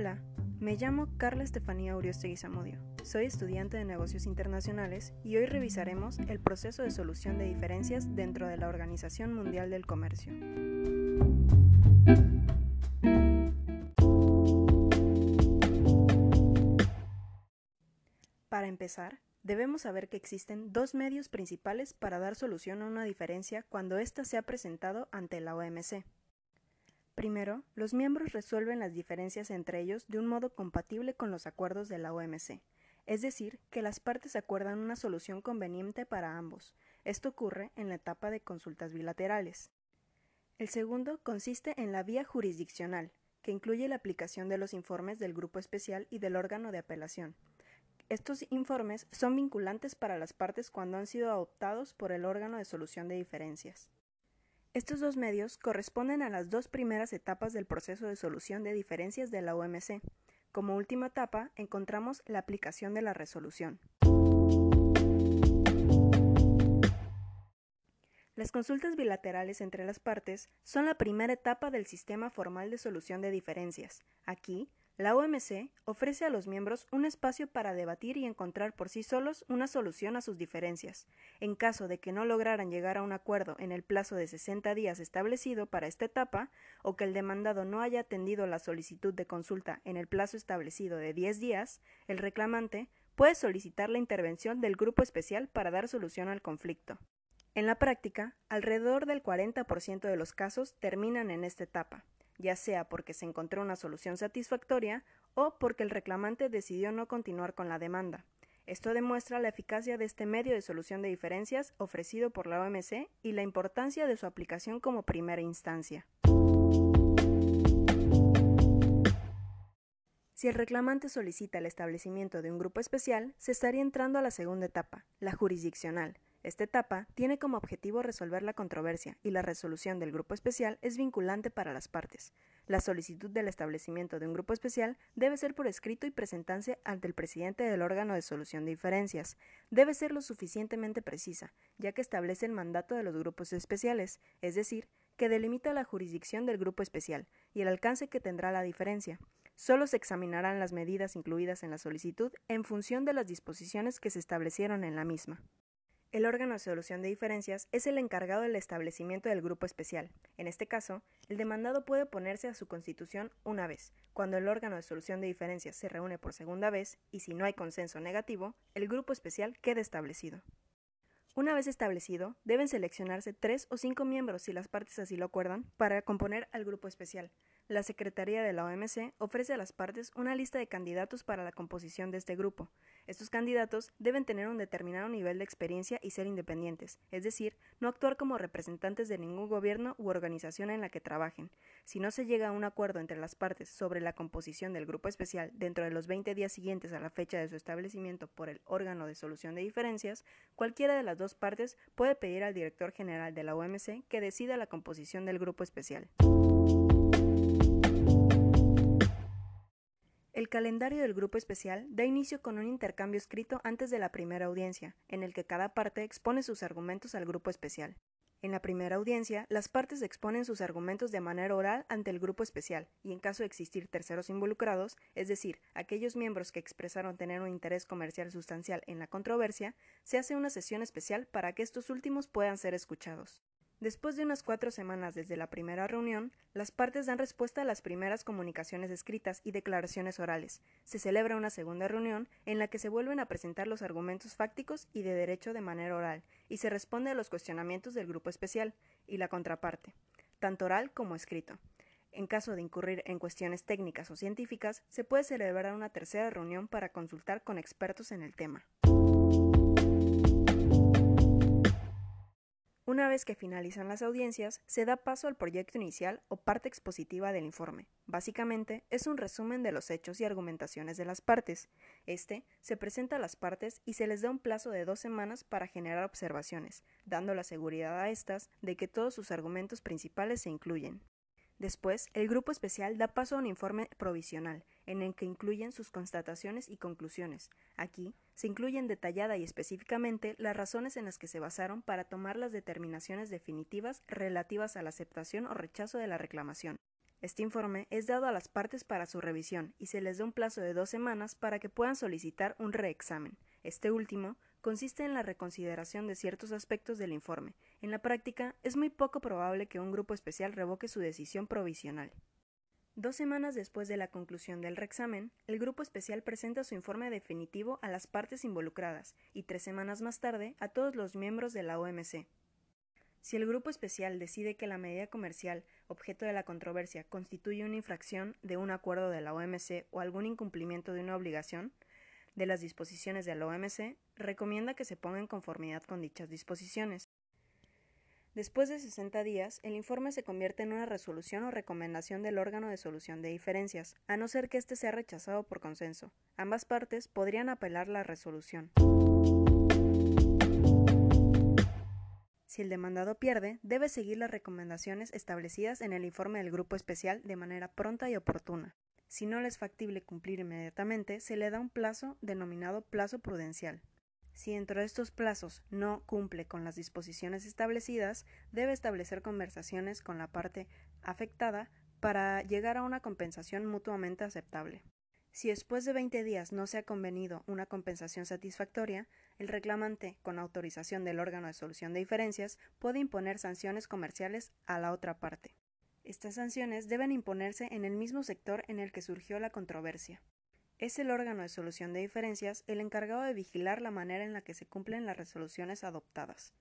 Hola, me llamo Carla Estefanía Uriostegui Zamudio. Soy estudiante de negocios internacionales y hoy revisaremos el proceso de solución de diferencias dentro de la Organización Mundial del Comercio. Para empezar, debemos saber que existen dos medios principales para dar solución a una diferencia cuando ésta se ha presentado ante la OMC. Primero, los miembros resuelven las diferencias entre ellos de un modo compatible con los acuerdos de la OMC, es decir, que las partes acuerdan una solución conveniente para ambos. Esto ocurre en la etapa de consultas bilaterales. El segundo consiste en la vía jurisdiccional, que incluye la aplicación de los informes del grupo especial y del órgano de apelación. Estos informes son vinculantes para las partes cuando han sido adoptados por el órgano de solución de diferencias. Estos dos medios corresponden a las dos primeras etapas del proceso de solución de diferencias de la OMC. Como última etapa encontramos la aplicación de la resolución. Las consultas bilaterales entre las partes son la primera etapa del sistema formal de solución de diferencias. Aquí, la OMC ofrece a los miembros un espacio para debatir y encontrar por sí solos una solución a sus diferencias. En caso de que no lograran llegar a un acuerdo en el plazo de 60 días establecido para esta etapa, o que el demandado no haya atendido la solicitud de consulta en el plazo establecido de 10 días, el reclamante puede solicitar la intervención del grupo especial para dar solución al conflicto. En la práctica, alrededor del 40% de los casos terminan en esta etapa ya sea porque se encontró una solución satisfactoria o porque el reclamante decidió no continuar con la demanda. Esto demuestra la eficacia de este medio de solución de diferencias ofrecido por la OMC y la importancia de su aplicación como primera instancia. Si el reclamante solicita el establecimiento de un grupo especial, se estaría entrando a la segunda etapa, la jurisdiccional, esta etapa tiene como objetivo resolver la controversia y la resolución del grupo especial es vinculante para las partes. La solicitud del establecimiento de un grupo especial debe ser por escrito y presentarse ante el presidente del órgano de solución de diferencias. Debe ser lo suficientemente precisa, ya que establece el mandato de los grupos especiales, es decir, que delimita la jurisdicción del grupo especial y el alcance que tendrá la diferencia. Solo se examinarán las medidas incluidas en la solicitud en función de las disposiciones que se establecieron en la misma. El órgano de solución de diferencias es el encargado del establecimiento del grupo especial. En este caso, el demandado puede oponerse a su constitución una vez. Cuando el órgano de solución de diferencias se reúne por segunda vez y si no hay consenso negativo, el grupo especial queda establecido. Una vez establecido, deben seleccionarse tres o cinco miembros, si las partes así lo acuerdan, para componer al grupo especial. La Secretaría de la OMC ofrece a las partes una lista de candidatos para la composición de este grupo. Estos candidatos deben tener un determinado nivel de experiencia y ser independientes, es decir, no actuar como representantes de ningún gobierno u organización en la que trabajen. Si no se llega a un acuerdo entre las partes sobre la composición del grupo especial dentro de los 20 días siguientes a la fecha de su establecimiento por el órgano de solución de diferencias, cualquiera de las dos partes puede pedir al director general de la OMC que decida la composición del grupo especial. El calendario del grupo especial da inicio con un intercambio escrito antes de la primera audiencia, en el que cada parte expone sus argumentos al grupo especial. En la primera audiencia, las partes exponen sus argumentos de manera oral ante el grupo especial, y en caso de existir terceros involucrados, es decir, aquellos miembros que expresaron tener un interés comercial sustancial en la controversia, se hace una sesión especial para que estos últimos puedan ser escuchados. Después de unas cuatro semanas desde la primera reunión, las partes dan respuesta a las primeras comunicaciones escritas y declaraciones orales. Se celebra una segunda reunión en la que se vuelven a presentar los argumentos fácticos y de derecho de manera oral, y se responde a los cuestionamientos del grupo especial y la contraparte, tanto oral como escrito. En caso de incurrir en cuestiones técnicas o científicas, se puede celebrar una tercera reunión para consultar con expertos en el tema. Una vez que finalizan las audiencias, se da paso al proyecto inicial o parte expositiva del informe. Básicamente, es un resumen de los hechos y argumentaciones de las partes. Este se presenta a las partes y se les da un plazo de dos semanas para generar observaciones, dando la seguridad a estas de que todos sus argumentos principales se incluyen. Después, el grupo especial da paso a un informe provisional, en el que incluyen sus constataciones y conclusiones. Aquí se incluyen detallada y específicamente las razones en las que se basaron para tomar las determinaciones definitivas relativas a la aceptación o rechazo de la reclamación. Este informe es dado a las partes para su revisión y se les da un plazo de dos semanas para que puedan solicitar un reexamen. Este último consiste en la reconsideración de ciertos aspectos del informe. En la práctica, es muy poco probable que un grupo especial revoque su decisión provisional. Dos semanas después de la conclusión del reexamen, el grupo especial presenta su informe definitivo a las partes involucradas y tres semanas más tarde a todos los miembros de la OMC. Si el grupo especial decide que la medida comercial objeto de la controversia constituye una infracción de un acuerdo de la OMC o algún incumplimiento de una obligación de las disposiciones de la OMC, recomienda que se ponga en conformidad con dichas disposiciones. Después de 60 días, el informe se convierte en una resolución o recomendación del órgano de solución de diferencias, a no ser que éste sea rechazado por consenso. Ambas partes podrían apelar la resolución. Si el demandado pierde, debe seguir las recomendaciones establecidas en el informe del grupo especial de manera pronta y oportuna. Si no le es factible cumplir inmediatamente, se le da un plazo denominado plazo prudencial. Si dentro de estos plazos no cumple con las disposiciones establecidas, debe establecer conversaciones con la parte afectada para llegar a una compensación mutuamente aceptable. Si después de 20 días no se ha convenido una compensación satisfactoria, el reclamante, con autorización del órgano de solución de diferencias, puede imponer sanciones comerciales a la otra parte. Estas sanciones deben imponerse en el mismo sector en el que surgió la controversia. Es el órgano de solución de diferencias el encargado de vigilar la manera en la que se cumplen las resoluciones adoptadas.